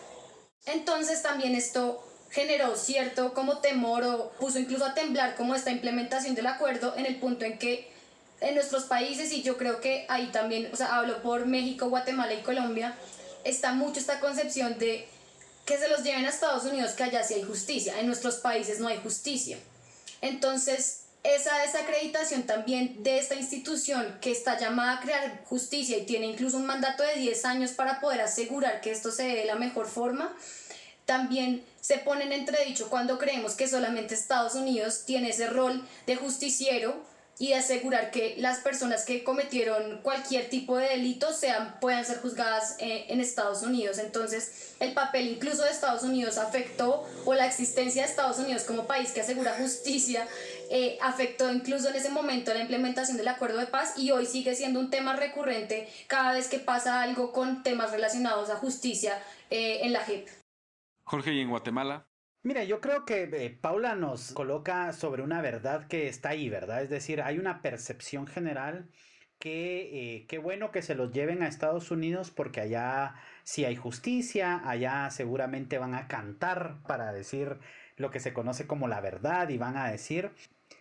E: Entonces también esto generó cierto como temor o puso incluso a temblar como esta implementación del acuerdo en el punto en que en nuestros países y yo creo que ahí también, o sea, hablo por México, Guatemala y Colombia, está mucho esta concepción de que se los lleven a Estados Unidos, que allá sí hay justicia, en nuestros países no hay justicia. Entonces, esa desacreditación también de esta institución que está llamada a crear justicia y tiene incluso un mandato de 10 años para poder asegurar que esto se dé de la mejor forma, también se pone en entredicho cuando creemos que solamente Estados Unidos tiene ese rol de justiciero y de asegurar que las personas que cometieron cualquier tipo de delito sean, puedan ser juzgadas eh, en Estados Unidos. Entonces, el papel incluso de Estados Unidos afectó, o la existencia de Estados Unidos como país que asegura justicia, eh, afectó incluso en ese momento la implementación del acuerdo de paz y hoy sigue siendo un tema recurrente cada vez que pasa algo con temas relacionados a justicia eh, en la JEP.
C: Jorge, ¿y en Guatemala?
F: Mira, yo creo que eh, Paula nos coloca sobre una verdad que está ahí, ¿verdad? Es decir, hay una percepción general que eh, qué bueno que se los lleven a Estados Unidos porque allá sí hay justicia, allá seguramente van a cantar para decir lo que se conoce como la verdad y van a decir.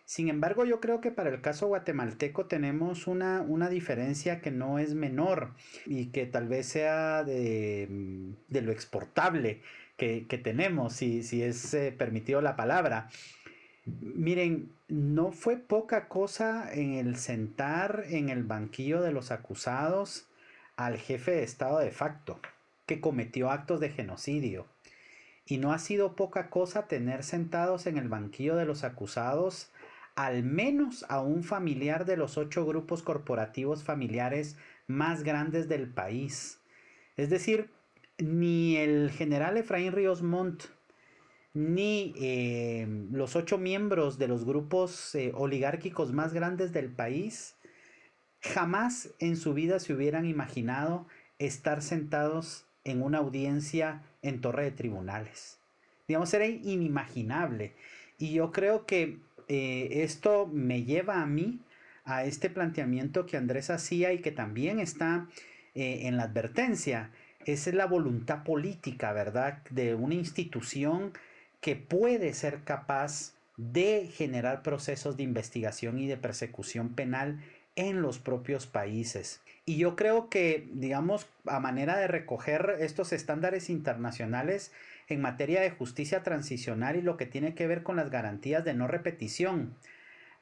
F: Sin embargo, yo creo que para el caso guatemalteco tenemos una, una diferencia que no es menor y que tal vez sea de, de lo exportable que, tenemos, si, si es eh, permitido la palabra. Miren, no fue poca cosa en el sentar en el banquillo de los acusados al jefe de Estado de facto, que cometió actos de genocidio. Y no ha sido poca cosa tener sentados en el banquillo de los acusados al menos a un familiar de los ocho grupos corporativos familiares más grandes del país. Es decir, ni el general Efraín Ríos Montt, ni eh, los ocho miembros de los grupos eh, oligárquicos más grandes del país, jamás en su vida se hubieran imaginado estar sentados en una audiencia en torre de tribunales. Digamos, era inimaginable. Y yo creo que eh, esto me lleva a mí a este planteamiento que Andrés hacía y que también está en la advertencia esa es la voluntad política, ¿verdad? De una institución que puede ser capaz de generar procesos de investigación y de persecución penal en los propios países. Y yo creo que, digamos, a manera de recoger estos estándares internacionales en materia de justicia transicional y lo que tiene que ver con las garantías de no repetición,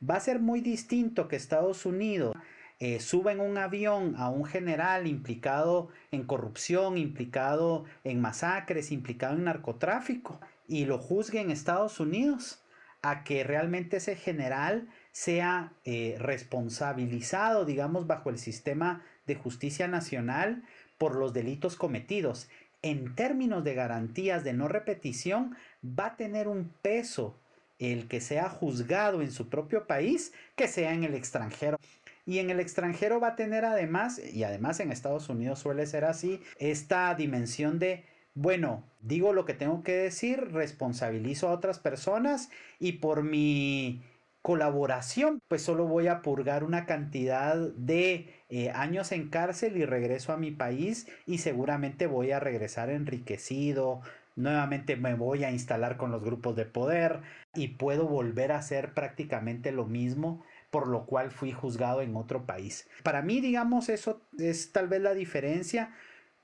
F: va a ser muy distinto que Estados Unidos eh, suba en un avión a un general implicado en corrupción, implicado en masacres, implicado en narcotráfico y lo juzgue en Estados Unidos, a que realmente ese general sea eh, responsabilizado, digamos, bajo el sistema de justicia nacional por los delitos cometidos. En términos de garantías de no repetición, va a tener un peso el que sea juzgado en su propio país que sea en el extranjero. Y en el extranjero va a tener además, y además en Estados Unidos suele ser así, esta dimensión de, bueno, digo lo que tengo que decir, responsabilizo a otras personas y por mi colaboración, pues solo voy a purgar una cantidad de eh, años en cárcel y regreso a mi país y seguramente voy a regresar enriquecido, nuevamente me voy a instalar con los grupos de poder y puedo volver a hacer prácticamente lo mismo por lo cual fui juzgado en otro país. Para mí, digamos, eso es tal vez la diferencia.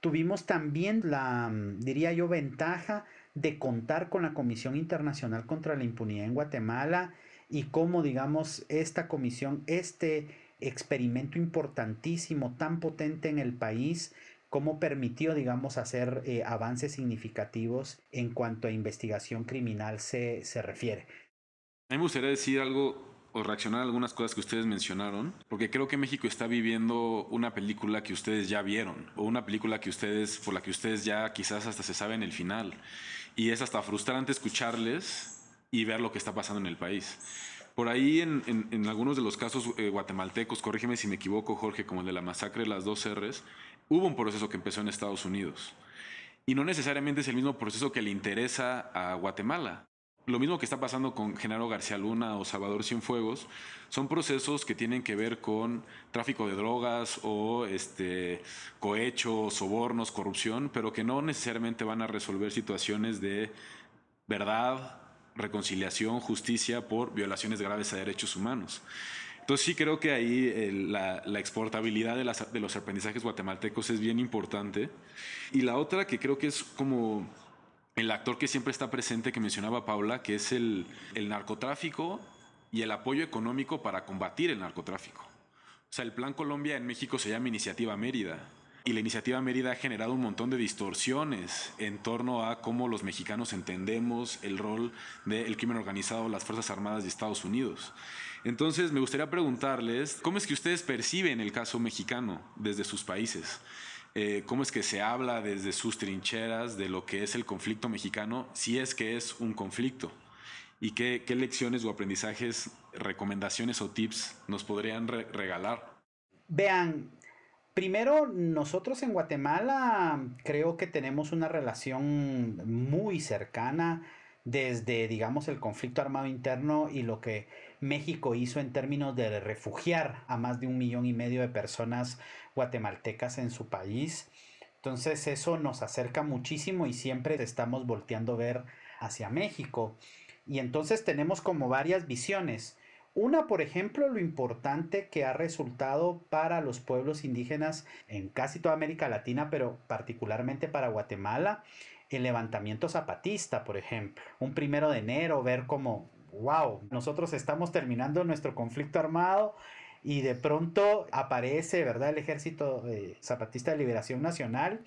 F: Tuvimos también la, mm, diría yo, ventaja de contar con la Comisión Internacional contra la Impunidad en Guatemala y cómo, digamos, esta comisión, este experimento importantísimo, tan potente en el país, cómo permitió, digamos, hacer eh, avances significativos en cuanto a investigación criminal se, se refiere.
C: Me gustaría decir algo reaccionar a algunas cosas que ustedes mencionaron, porque creo que México está viviendo una película que ustedes ya vieron, o una película que ustedes, por la que ustedes ya quizás hasta se saben el final. Y es hasta frustrante escucharles y ver lo que está pasando en el país. Por ahí, en, en, algunos de los casos eh, guatemaltecos, corrígeme si me equivoco, Jorge, como el de la masacre de las dos R's, hubo un proceso que empezó en Estados Unidos. Y no necesariamente es el mismo proceso que le interesa a Guatemala. Lo mismo que está pasando con Genaro García Luna o Salvador Cienfuegos, son procesos que tienen que ver con tráfico de drogas o este, cohecho, sobornos, corrupción, pero que no necesariamente van a resolver situaciones de verdad, reconciliación, justicia por violaciones graves a derechos humanos. Entonces sí creo que ahí la, exportabilidad de, de los aprendizajes guatemaltecos es bien importante. Y la otra que creo que es como el actor que siempre está presente que mencionaba Paula, que es el, narcotráfico y el apoyo económico para combatir el narcotráfico. O sea, el Plan Colombia en México se llama Iniciativa Mérida. Y la iniciativa Mérida ha generado un montón de distorsiones en torno a cómo los mexicanos entendemos el rol del crimen organizado, las Fuerzas Armadas de Estados Unidos. Entonces, me gustaría preguntarles, ¿cómo es que ustedes perciben el caso mexicano desde sus países? Eh, cómo es que se habla desde sus trincheras de lo que es el conflicto mexicano, si es que es un conflicto, y qué, lecciones o aprendizajes, recomendaciones o tips nos podrían regalar.
F: Vean, primero nosotros en Guatemala creo que tenemos una relación muy cercana desde, digamos, el conflicto armado interno y lo que México hizo en términos de refugiar a más de un millón y medio de personas guatemaltecas en su país. Entonces eso nos acerca muchísimo y siempre estamos volteando a ver hacia México. Y entonces tenemos como varias visiones. Una, por ejemplo, lo importante que ha resultado para los pueblos indígenas en casi toda América Latina, pero particularmente para Guatemala, el levantamiento zapatista, por ejemplo. Un primero de enero, ver cómo wow, nosotros estamos terminando nuestro conflicto armado y de pronto aparece, ¿verdad?, el Ejército eh, Zapatista de Liberación Nacional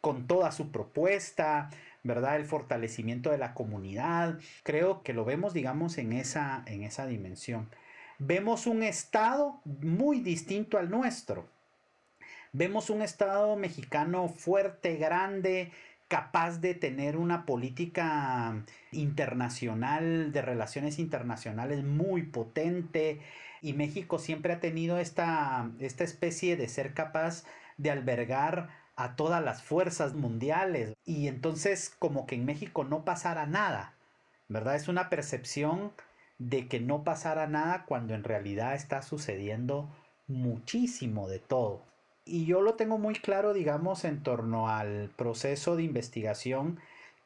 F: con toda su propuesta, ¿verdad?, el fortalecimiento de la comunidad. Creo que lo vemos, digamos, en esa, en esa dimensión. Vemos un Estado muy distinto al nuestro. Vemos un Estado mexicano fuerte, grande, capaz de tener una política internacional, de relaciones internacionales muy potente. Y México siempre ha tenido esta, esta especie de ser capaz de albergar a todas las fuerzas mundiales. Y entonces como que en México no pasara nada, ¿verdad? Es una percepción de que no pasara nada cuando en realidad está sucediendo muchísimo de todo. Y yo lo tengo muy claro, digamos, en torno al proceso de investigación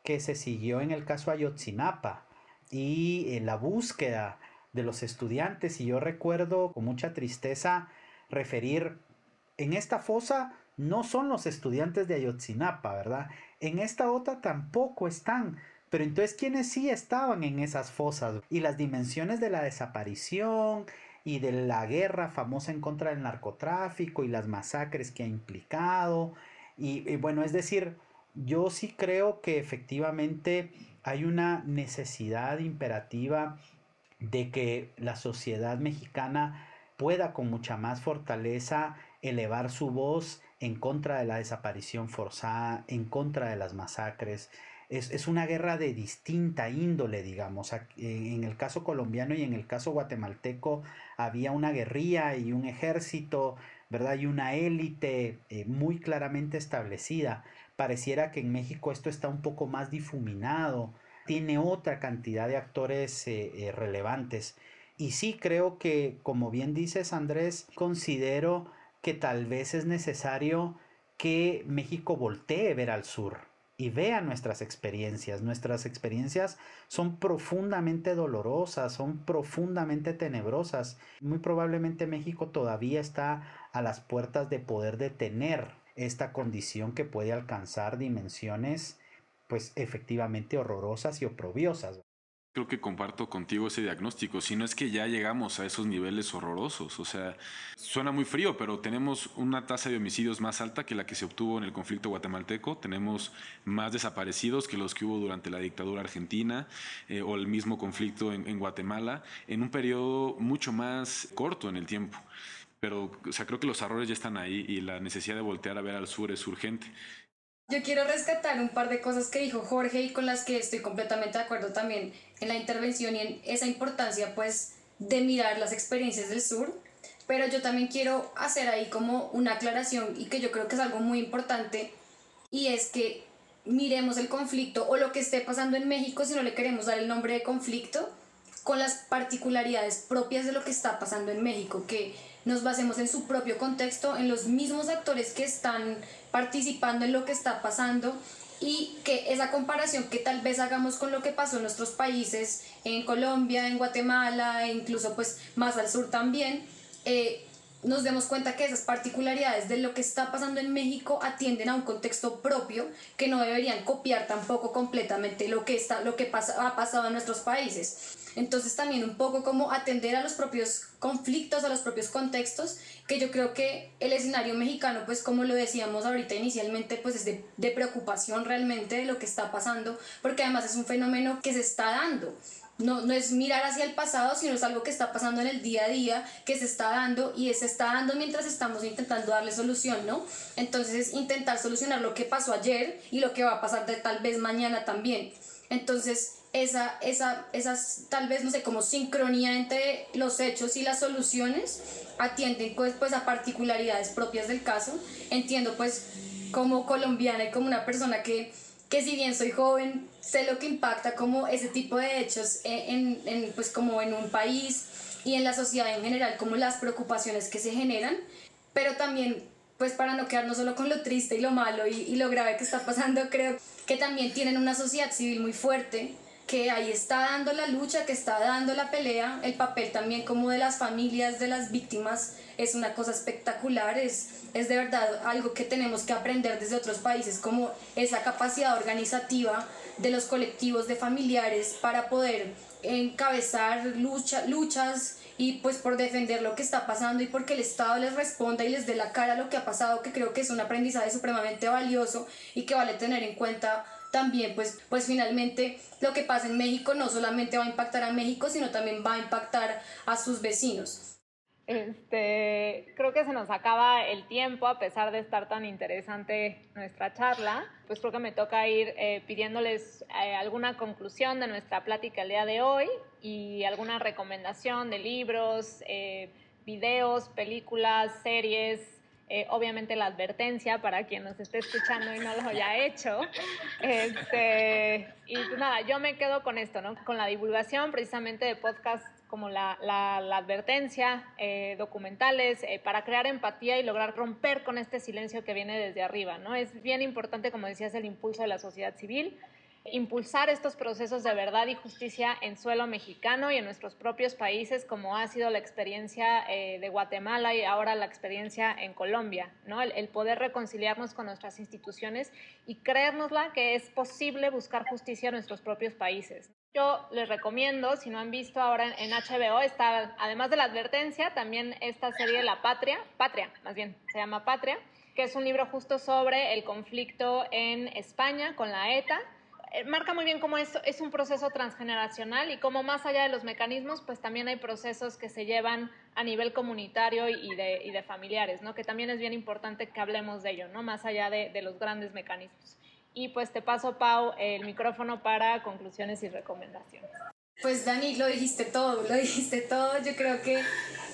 F: que se siguió en el caso Ayotzinapa y en la búsqueda de los estudiantes. Y yo recuerdo con mucha tristeza referir, en esta fosa no son los estudiantes de Ayotzinapa, ¿verdad? En esta otra tampoco están. Pero entonces, ¿quiénes sí estaban en esas fosas? Y las dimensiones de la desaparición, y de la guerra famosa en contra del narcotráfico y las masacres que ha implicado. Y, bueno, es decir, yo sí creo que efectivamente hay una necesidad imperativa de que la sociedad mexicana pueda con mucha más fortaleza elevar su voz en contra de la desaparición forzada, en contra de las masacres, es, una guerra de distinta índole, digamos. En el caso colombiano y en el caso guatemalteco había una guerrilla y un ejército, ¿verdad? Y una élite eh, muy claramente establecida. Pareciera que en México esto está un poco más difuminado, tiene otra cantidad de actores eh, eh, relevantes. Y sí creo que, como bien dices Andrés, considero que tal vez es necesario que México voltee a ver al sur y vea nuestras experiencias. Nuestras experiencias son profundamente dolorosas, son profundamente tenebrosas. Muy probablemente México todavía está a las puertas de poder detener esta condición que puede alcanzar dimensiones pues efectivamente horrorosas y oprobiosas.
C: creo que comparto contigo ese diagnóstico, si no es que ya llegamos a esos niveles horrorosos, o sea, suena muy frío, pero tenemos una tasa de homicidios más alta que la que se obtuvo en el conflicto guatemalteco, tenemos más desaparecidos que los que hubo durante la dictadura argentina eh, o el mismo conflicto en, en Guatemala, en un periodo mucho más corto en el tiempo pero o sea, creo que los errores ya están ahí y la necesidad de voltear a ver al sur es urgente.
E: Yo quiero rescatar un par de cosas que dijo Jorge y con las que estoy completamente de acuerdo también en la intervención y en esa importancia pues de mirar las experiencias del sur, pero yo también quiero hacer ahí como una aclaración y que yo creo que es algo muy importante y es que miremos el conflicto o lo que esté pasando en México si no le queremos dar el nombre de conflicto con las particularidades propias de lo que está pasando en México, que nos basemos en su propio contexto, en los mismos actores que están participando en lo que está pasando y que esa comparación que tal vez hagamos con lo que pasó en nuestros países, en Colombia, en Guatemala, e incluso pues más al sur también, eh, nos demos cuenta que esas particularidades de lo que está pasando en México atienden a un contexto propio que no deberían copiar tampoco completamente lo que, está, lo que pasa, ha pasado en nuestros países. Entonces también un poco como atender a los propios conflictos, a los propios contextos, que yo creo que el escenario mexicano, pues como lo decíamos ahorita inicialmente, pues es de, de preocupación realmente de lo que está pasando, porque además es un fenómeno que se está dando. No, no, es mirar hacia el pasado, sino es algo que está pasando en el día a día, que se está dando y se está dando mientras estamos intentando darle solución, ¿no? Entonces, intentar solucionar lo que pasó ayer y lo que va a pasar de tal vez mañana también. Entonces, esa, esa, esas tal vez, no sé, como sincronía entre los hechos y las soluciones atienden pues, pues a particularidades propias del caso. Entiendo pues como colombiana y como una persona que, que si bien soy joven, sé lo que impacta como ese tipo de hechos en, en, pues como en un país y en la sociedad en general, como las preocupaciones que se generan, pero también pues para no quedarnos solo con lo triste y lo malo y, y lo grave que está pasando, creo que también tienen una sociedad civil muy fuerte que ahí está dando la lucha, que está dando la pelea, el papel también como de las familias de las víctimas es una cosa espectacular, es, es de verdad algo que tenemos que aprender desde otros países, como esa capacidad organizativa de los colectivos de familiares para poder encabezar lucha, luchas y pues por defender lo que está pasando y porque el Estado les responda y les dé la cara a lo que ha pasado, que creo que es un aprendizaje supremamente valioso y que vale tener en cuenta también pues, pues finalmente lo que pasa en México no solamente va a impactar a México, sino también va a impactar a sus vecinos.
D: Este, creo que se nos acaba el tiempo a pesar de estar tan interesante nuestra charla. Pues creo que me toca ir eh, pidiéndoles eh, alguna conclusión de nuestra plática el día de hoy y alguna recomendación de libros, eh, videos, películas, series, eh, obviamente la advertencia para quien nos esté escuchando y no lo haya hecho. Este, y pues nada, yo me quedo con esto, ¿no? Con la divulgación precisamente de podcasts como la, advertencia, eh, documentales, eh, para crear empatía y lograr romper con este silencio que viene desde arriba, ¿no? Es bien importante, como decías, el impulso de la sociedad civil, impulsar estos procesos de verdad y justicia en suelo mexicano y en nuestros propios países, como ha sido la experiencia eh, de Guatemala y ahora la experiencia en Colombia, ¿no? El, poder reconciliarnos con nuestras instituciones y creérnosla que es posible buscar justicia en nuestros propios países. Yo les recomiendo, si no han visto ahora en, HBO, está, además de la advertencia, también esta serie La Patria, Patria, más bien, se llama Patria, que es un libro justo sobre el conflicto en España con la ETA, eh, marca muy bien cómo esto es un proceso transgeneracional y cómo más allá de los mecanismos, pues también hay procesos que se llevan a nivel comunitario y de, y de familiares, ¿no? Que también es bien importante que hablemos de ello, ¿no? Más allá de, de los grandes mecanismos. Y pues te paso, Pau, el micrófono para conclusiones y recomendaciones.
E: Pues Dani, lo dijiste todo, lo dijiste todo. Yo creo que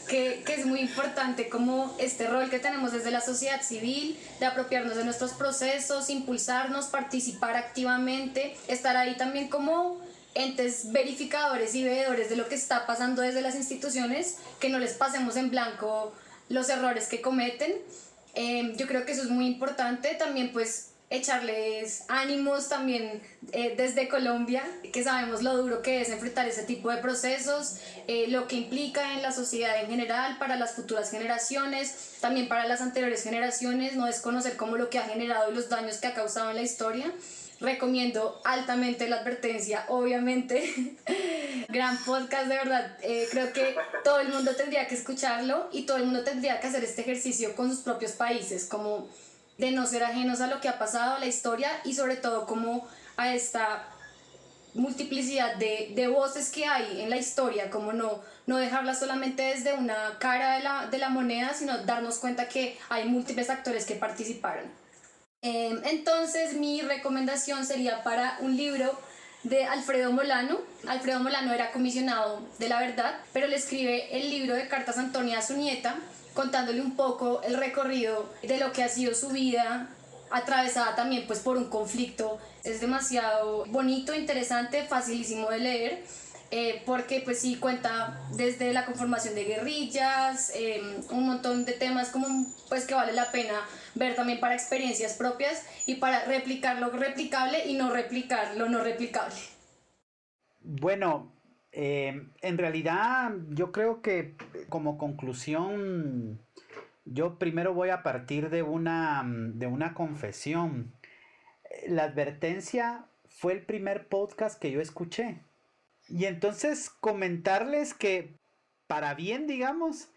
E: que, es muy importante como este rol que tenemos desde la sociedad civil, de apropiarnos de nuestros procesos, impulsarnos, participar activamente, estar ahí también como entes verificadores y veedores de lo que está pasando desde las instituciones, que no les pasemos en blanco los errores que cometen. Eh, yo creo que eso es muy importante. También pues echarles ánimos también eh, desde Colombia, que sabemos lo duro que es enfrentar ese tipo de procesos, eh, lo que implica en la sociedad en general, para las futuras generaciones, también para las anteriores generaciones, no desconocer cómo lo que ha generado y los daños que ha causado en la historia. recomiendo altamente la advertencia, obviamente. Gran podcast, de verdad. Eh, creo que todo el mundo tendría que escucharlo y todo el mundo tendría que hacer este ejercicio con sus propios países, como de no ser ajenos a lo que ha pasado, a la historia y sobre todo como a esta multiplicidad de, de, voces que hay en la historia, como no, no dejarla solamente desde una cara de la, de la moneda, sino darnos cuenta que hay múltiples actores que participaron. Em, entonces mi recomendación sería para un libro de Alfredo Molano. Alfredo Molano era comisionado de la verdad, pero le escribe el libro de cartas Antonia a su nieta, contándole un poco el recorrido de lo que ha sido su vida, atravesada también pues por un conflicto. Es demasiado bonito, interesante, facilísimo de leer. Eh, porque pues sí cuenta desde la conformación de guerrillas, em, un montón de temas como pues que vale la pena ver también para experiencias propias y para replicar lo replicable y no replicar lo no replicable.
F: Bueno, em, en realidad yo creo que como conclusión yo primero voy a partir de una, de una confesión. La advertencia fue el primer podcast que yo escuché. Y entonces comentarles que, para bien, digamos,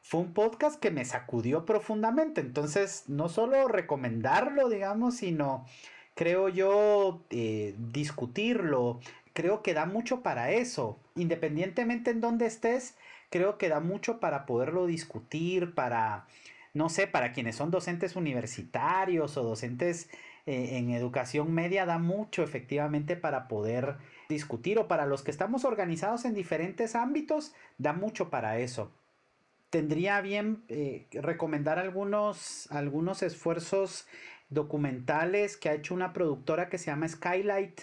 F: fue un podcast que me sacudió profundamente. Entonces, no solo recomendarlo, digamos, sino creo yo eh, discutirlo. Creo que da mucho para eso. Independientemente en dónde estés, creo que da mucho para poderlo discutir, para, no sé, para quienes son docentes universitarios o docentes eh, en educación media, da mucho efectivamente para poder discutir o para los que estamos organizados en diferentes ámbitos, da mucho para eso. Tendría bien eh, recomendar algunos, algunos esfuerzos documentales que ha hecho una productora que se llama Skylight.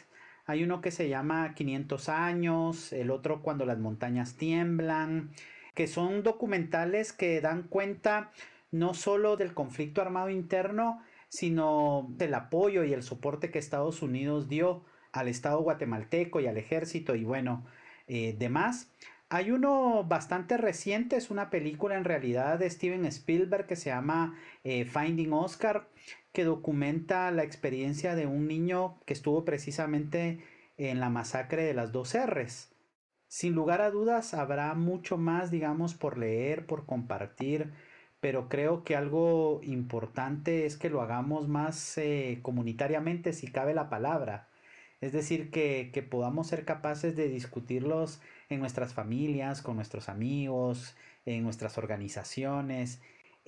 F: Hay uno que se llama 500 años, el otro cuando las montañas tiemblan, que son documentales que dan cuenta no solo del conflicto armado interno, sino del apoyo y el soporte que Estados Unidos dio al Estado guatemalteco y al ejército y bueno, eh, demás. Hay uno bastante reciente, es una película en realidad de Steven Spielberg que se llama eh, Finding Oscar, que documenta la experiencia de un niño que estuvo precisamente en la masacre de las dos R's. Sin lugar a dudas habrá mucho más, digamos, por leer, por compartir, pero creo que algo importante es que lo hagamos más eh, comunitariamente, si cabe la palabra. Es decir, que, que, podamos ser capaces de discutirlos en nuestras familias, con nuestros amigos, en nuestras organizaciones,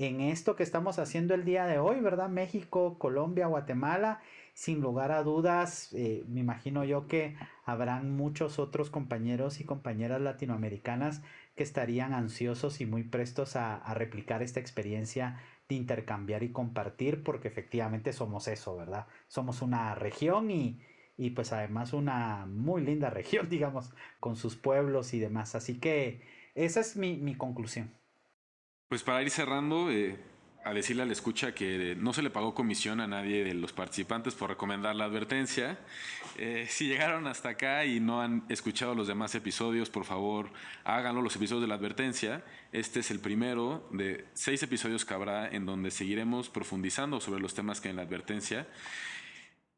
F: en esto que estamos haciendo el día de hoy, ¿verdad? México, Colombia, Guatemala, sin lugar a dudas, eh, me imagino yo que habrán muchos otros compañeros y compañeras latinoamericanas que estarían ansiosos y muy prestos a, a replicar esta experiencia de intercambiar y compartir, porque efectivamente somos eso, ¿verdad? Somos una región y, y pues además una muy linda región, digamos, con sus pueblos y demás. Así que esa es mi, mi conclusión.
C: Pues para ir cerrando, eh, a decirle a la escucha que no se le pagó comisión a nadie de los participantes por recomendar la advertencia. Eh, si llegaron hasta acá y no han escuchado los demás episodios, por favor háganlo, los episodios de la advertencia. Este es el primero de seis episodios que habrá en donde seguiremos profundizando sobre los temas que hay en la advertencia.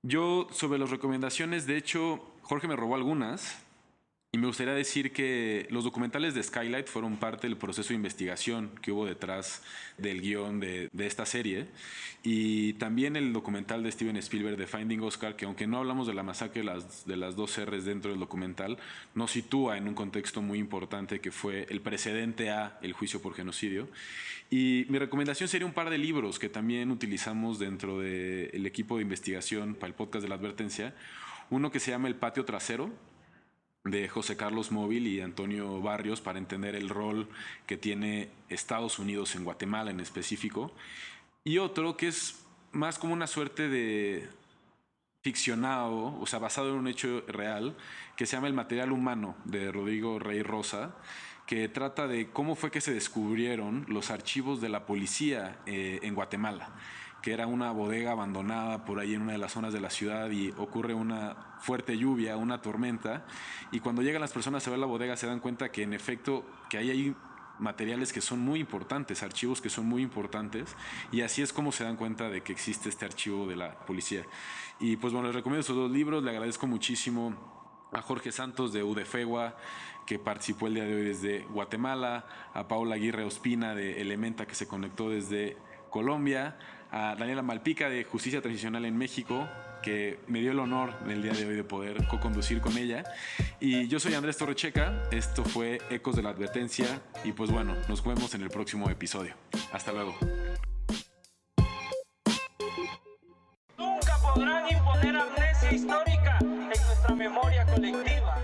C: Yo, sobre las recomendaciones, de hecho, Jorge me robó algunas. Y me gustaría decir que los documentales de Skylight fueron parte del proceso de investigación que hubo detrás del guion de, de, esta serie. Y también el documental de Steven Spielberg de Finding Oscar, que aunque no hablamos de la masacre de las, de dos R's dentro del documental, nos sitúa en un contexto muy importante que fue el precedente a el juicio por genocidio. Y mi recomendación sería un par de libros que también utilizamos dentro del equipo de investigación para el podcast de la advertencia. Uno que se llama El Patio Trasero, de José Carlos Móvil y Antonio Barrios para entender el rol que tiene Estados Unidos en Guatemala en específico. Y otro que es más como una suerte de ficcionado, o sea, basado en un hecho real, que se llama El material humano de Rodrigo Rey Rosa, que trata de cómo fue que se descubrieron los archivos de la policía eh, en Guatemala que era una bodega abandonada por ahí en una de las zonas de la ciudad y ocurre una fuerte lluvia, una tormenta, y cuando llegan las personas a ver la bodega se dan cuenta que en efecto que ahí hay materiales que son muy importantes, archivos que son muy importantes, y así es como se dan cuenta de que existe este archivo de la policía. Y pues bueno, les recomiendo esos dos libros, le agradezco muchísimo a Jorge Santos de UDFEGUA, que participó el día de hoy desde Guatemala, a Paula Aguirre Ospina de Elementa, que se conectó desde Colombia, a Daniela Malpica de Justicia Transicional en México, que me dio el honor el día de hoy de poder co-conducir con ella. Y yo soy Andrés Torrecheca, esto fue Ecos de la Advertencia y pues bueno, nos vemos en el próximo episodio. Hasta luego.
A: Nunca podrán imponer amnesia histórica en nuestra memoria colectiva.